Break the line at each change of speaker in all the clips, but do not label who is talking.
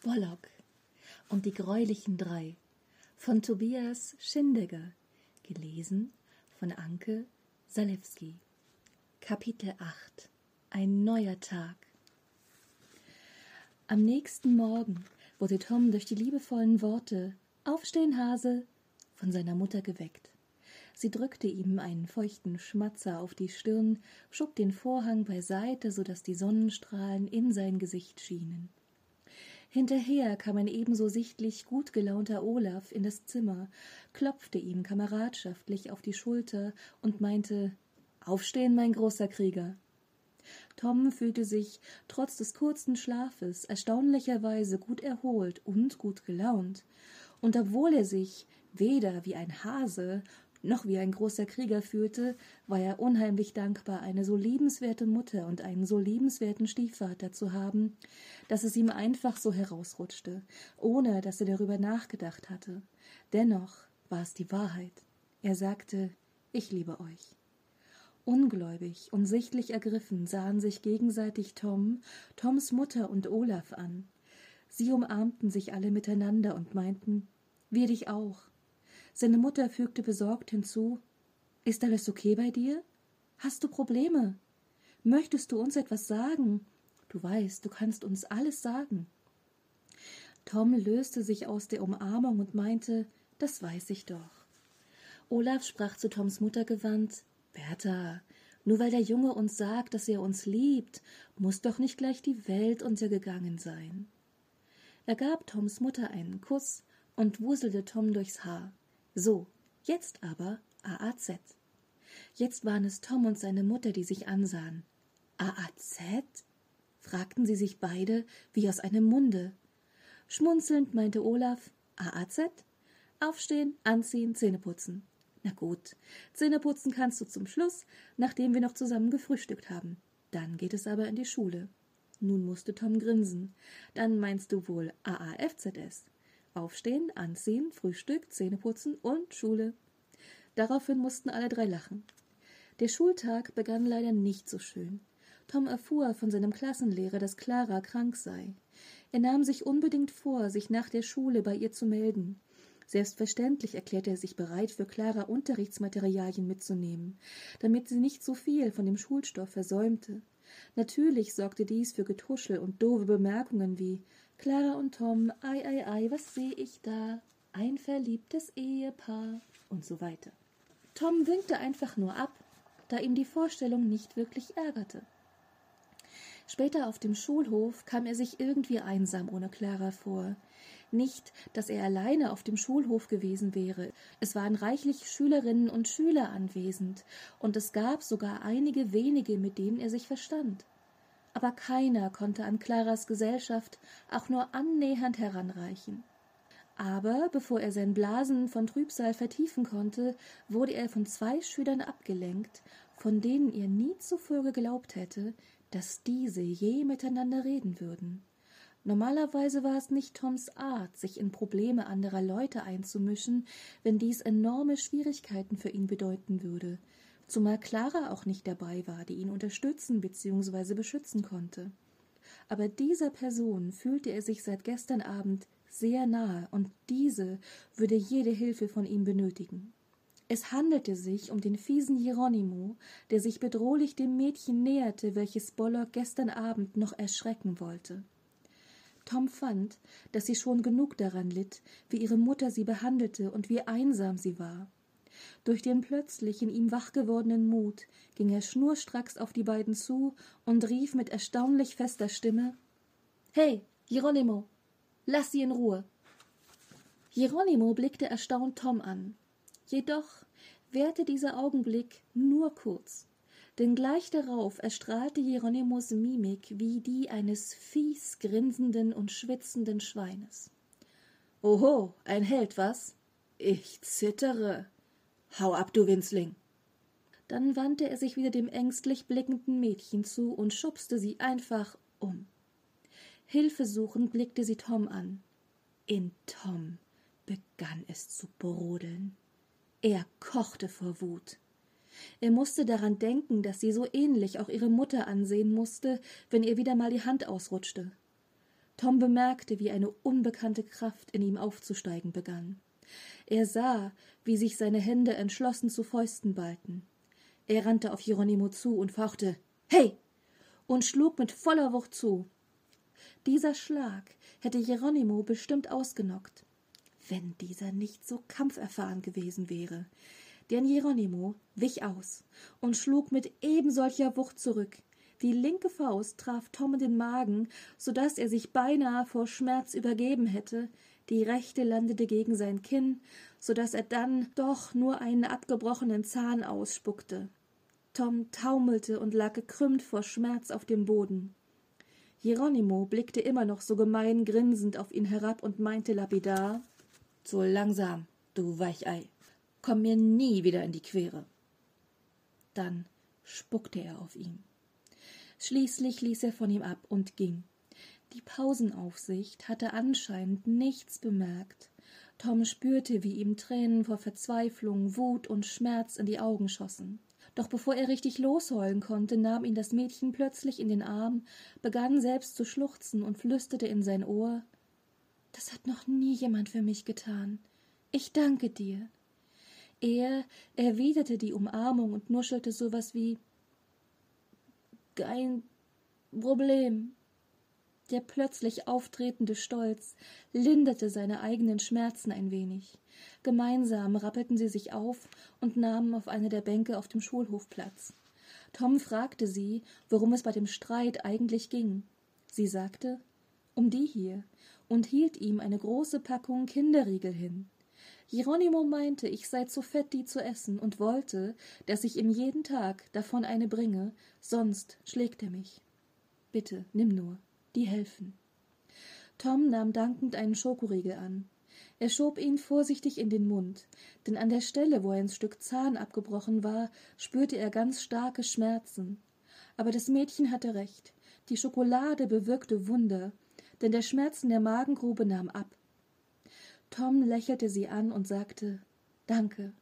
Bollock und die greulichen drei von Tobias Schindegger, gelesen von Anke Salewski. Kapitel 8 Ein neuer Tag Am nächsten Morgen wurde Tom durch die liebevollen Worte Aufstehen, Hase von seiner Mutter geweckt. Sie drückte ihm einen feuchten Schmatzer auf die Stirn, schob den Vorhang beiseite, so dass die Sonnenstrahlen in sein Gesicht schienen. Hinterher kam ein ebenso sichtlich gut gelaunter Olaf in das Zimmer, klopfte ihm kameradschaftlich auf die Schulter und meinte Aufstehen, mein großer Krieger. Tom fühlte sich trotz des kurzen Schlafes erstaunlicherweise gut erholt und gut gelaunt, und obwohl er sich weder wie ein Hase noch wie ein großer Krieger fühlte, war er unheimlich dankbar, eine so liebenswerte Mutter und einen so liebenswerten Stiefvater zu haben, dass es ihm einfach so herausrutschte, ohne dass er darüber nachgedacht hatte. Dennoch war es die Wahrheit. Er sagte, ich liebe euch. Ungläubig und sichtlich ergriffen sahen sich gegenseitig Tom, Toms Mutter und Olaf an. Sie umarmten sich alle miteinander und meinten, wir dich auch. Seine Mutter fügte besorgt hinzu Ist alles okay bei dir? Hast du Probleme? Möchtest du uns etwas sagen? Du weißt, du kannst uns alles sagen. Tom löste sich aus der Umarmung und meinte, das weiß ich doch. Olaf sprach zu Toms Mutter gewandt, Bertha, nur weil der Junge uns sagt, dass er uns liebt, muss doch nicht gleich die Welt untergegangen sein. Er gab Toms Mutter einen Kuss und wuselte Tom durchs Haar. So, jetzt aber AAZ. Jetzt waren es Tom und seine Mutter, die sich ansahen. AAZ? fragten sie sich beide wie aus einem Munde. Schmunzelnd meinte Olaf AAZ? Aufstehen, anziehen, Zähne putzen. Na gut, Zähne putzen kannst du zum Schluss, nachdem wir noch zusammen gefrühstückt haben. Dann geht es aber in die Schule. Nun musste Tom grinsen. Dann meinst du wohl AAFZS. Aufstehen, anziehen, Frühstück, Zähne putzen und Schule. Daraufhin mussten alle drei lachen. Der Schultag begann leider nicht so schön. Tom erfuhr von seinem Klassenlehrer, dass Clara krank sei. Er nahm sich unbedingt vor, sich nach der Schule bei ihr zu melden. Selbstverständlich erklärte er sich bereit, für Clara Unterrichtsmaterialien mitzunehmen, damit sie nicht so viel von dem Schulstoff versäumte. Natürlich sorgte dies für Getuschel und doofe Bemerkungen wie Clara und Tom, ei, ei, ei, was sehe ich da? Ein verliebtes Ehepaar und so weiter. Tom winkte einfach nur ab, da ihm die Vorstellung nicht wirklich ärgerte. Später auf dem Schulhof kam er sich irgendwie einsam ohne Clara vor. Nicht, dass er alleine auf dem Schulhof gewesen wäre. Es waren reichlich Schülerinnen und Schüler anwesend, und es gab sogar einige wenige, mit denen er sich verstand aber keiner konnte an Claras Gesellschaft auch nur annähernd heranreichen. Aber bevor er sein Blasen von Trübsal vertiefen konnte, wurde er von zwei Schülern abgelenkt, von denen er nie zuvor geglaubt hätte, dass diese je miteinander reden würden. Normalerweise war es nicht Toms Art, sich in Probleme anderer Leute einzumischen, wenn dies enorme Schwierigkeiten für ihn bedeuten würde, zumal Clara auch nicht dabei war, die ihn unterstützen bzw. beschützen konnte. Aber dieser Person fühlte er sich seit gestern Abend sehr nahe, und diese würde jede Hilfe von ihm benötigen. Es handelte sich um den fiesen Hieronymo, der sich bedrohlich dem Mädchen näherte, welches Bollock gestern Abend noch erschrecken wollte. Tom fand, dass sie schon genug daran litt, wie ihre Mutter sie behandelte und wie einsam sie war. Durch den plötzlich in ihm wachgewordenen Mut ging er schnurstracks auf die beiden zu und rief mit erstaunlich fester Stimme Hey, Hieronymo, lass sie in Ruhe. Hieronymo blickte erstaunt Tom an. Jedoch währte dieser Augenblick nur kurz, denn gleich darauf erstrahlte Hieronymos Mimik wie die eines fies grinsenden und schwitzenden Schweines. Oho, ein Held, was? Ich zittere, Hau ab, du Winzling. Dann wandte er sich wieder dem ängstlich blickenden Mädchen zu und schubste sie einfach um. Hilfesuchend blickte sie Tom an. In Tom begann es zu brodeln. Er kochte vor Wut. Er musste daran denken, dass sie so ähnlich auch ihre Mutter ansehen musste, wenn ihr wieder mal die Hand ausrutschte. Tom bemerkte, wie eine unbekannte Kraft in ihm aufzusteigen begann. Er sah, wie sich seine Hände entschlossen zu Fäusten ballten. Er rannte auf Hieronymo zu und fauchte Hey! und schlug mit voller Wucht zu. Dieser Schlag hätte Hieronymo bestimmt ausgenockt, wenn dieser nicht so kampferfahren gewesen wäre. Denn Hieronymo wich aus und schlug mit ebensolcher Wucht zurück. Die linke Faust traf Tom in den Magen, so dass er sich beinahe vor Schmerz übergeben hätte, die rechte landete gegen sein Kinn, so dass er dann doch nur einen abgebrochenen Zahn ausspuckte. Tom taumelte und lag gekrümmt vor Schmerz auf dem Boden. Hieronymo blickte immer noch so gemein grinsend auf ihn herab und meinte lapidar So langsam, du Weichei, komm mir nie wieder in die Quere. Dann spuckte er auf ihn. Schließlich ließ er von ihm ab und ging. Die Pausenaufsicht hatte anscheinend nichts bemerkt. Tom spürte, wie ihm Tränen vor Verzweiflung, Wut und Schmerz in die Augen schossen. Doch bevor er richtig losheulen konnte, nahm ihn das Mädchen plötzlich in den Arm, begann selbst zu schluchzen und flüsterte in sein Ohr Das hat noch nie jemand für mich getan. Ich danke dir. Er erwiderte die Umarmung und nuschelte so was wie Kein Problem. Der plötzlich auftretende Stolz linderte seine eigenen Schmerzen ein wenig. Gemeinsam rappelten sie sich auf und nahmen auf eine der Bänke auf dem Schulhof Platz. Tom fragte sie, worum es bei dem Streit eigentlich ging. Sie sagte, um die hier, und hielt ihm eine große Packung Kinderriegel hin. Hieronymo meinte, ich sei zu fett, die zu essen, und wollte, dass ich ihm jeden Tag davon eine bringe, sonst schlägt er mich. Bitte, nimm nur die helfen. Tom nahm dankend einen Schokoriegel an. Er schob ihn vorsichtig in den Mund, denn an der Stelle, wo ein Stück Zahn abgebrochen war, spürte er ganz starke Schmerzen. Aber das Mädchen hatte recht. Die Schokolade bewirkte Wunder, denn der Schmerz in der Magengrube nahm ab. Tom lächelte sie an und sagte Danke.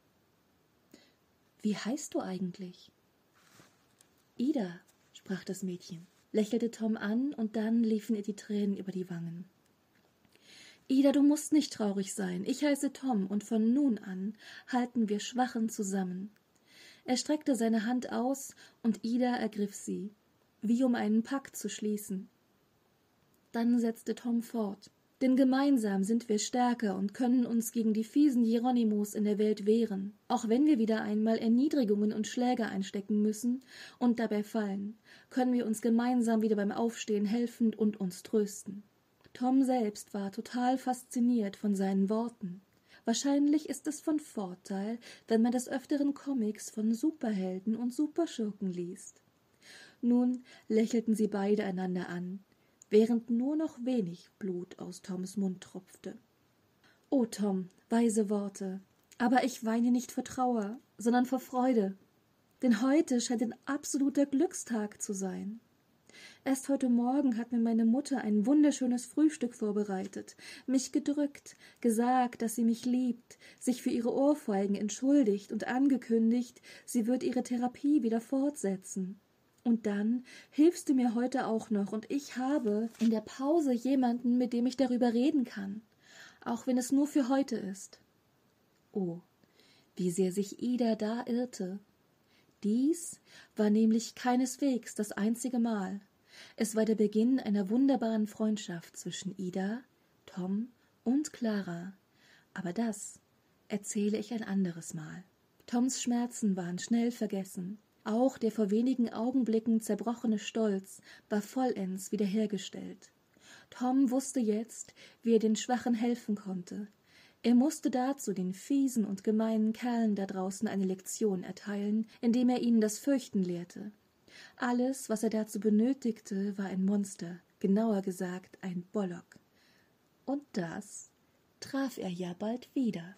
Wie heißt du eigentlich? Ida, sprach das Mädchen lächelte Tom an, und dann liefen ihr die Tränen über die Wangen. Ida, du musst nicht traurig sein. Ich heiße Tom, und von nun an halten wir Schwachen zusammen. Er streckte seine Hand aus, und Ida ergriff sie, wie um einen Pakt zu schließen. Dann setzte Tom fort. Denn gemeinsam sind wir stärker und können uns gegen die fiesen Hieronymus in der Welt wehren, auch wenn wir wieder einmal Erniedrigungen und Schläge einstecken müssen und dabei fallen, können wir uns gemeinsam wieder beim Aufstehen helfen und uns trösten. Tom selbst war total fasziniert von seinen Worten. Wahrscheinlich ist es von Vorteil, wenn man des Öfteren Comics von Superhelden und Superschurken liest. Nun lächelten sie beide einander an, während nur noch wenig Blut aus Toms Mund tropfte. O Tom, weise Worte, aber ich weine nicht vor Trauer, sondern vor Freude, denn heute scheint ein absoluter Glückstag zu sein. Erst heute Morgen hat mir meine Mutter ein wunderschönes Frühstück vorbereitet, mich gedrückt, gesagt, dass sie mich liebt, sich für ihre Ohrfeigen entschuldigt und angekündigt, sie wird ihre Therapie wieder fortsetzen. Und dann hilfst du mir heute auch noch, und ich habe in der Pause jemanden, mit dem ich darüber reden kann, auch wenn es nur für heute ist. Oh, wie sehr sich Ida da irrte. Dies war nämlich keineswegs das einzige Mal. Es war der Beginn einer wunderbaren Freundschaft zwischen Ida, Tom und Clara. Aber das erzähle ich ein anderes Mal. Toms Schmerzen waren schnell vergessen. Auch der vor wenigen Augenblicken zerbrochene Stolz war vollends wiederhergestellt. Tom wusste jetzt, wie er den Schwachen helfen konnte. Er musste dazu den fiesen und gemeinen Kerlen da draußen eine Lektion erteilen, indem er ihnen das Fürchten lehrte. Alles, was er dazu benötigte, war ein Monster, genauer gesagt ein Bollock. Und das traf er ja bald wieder.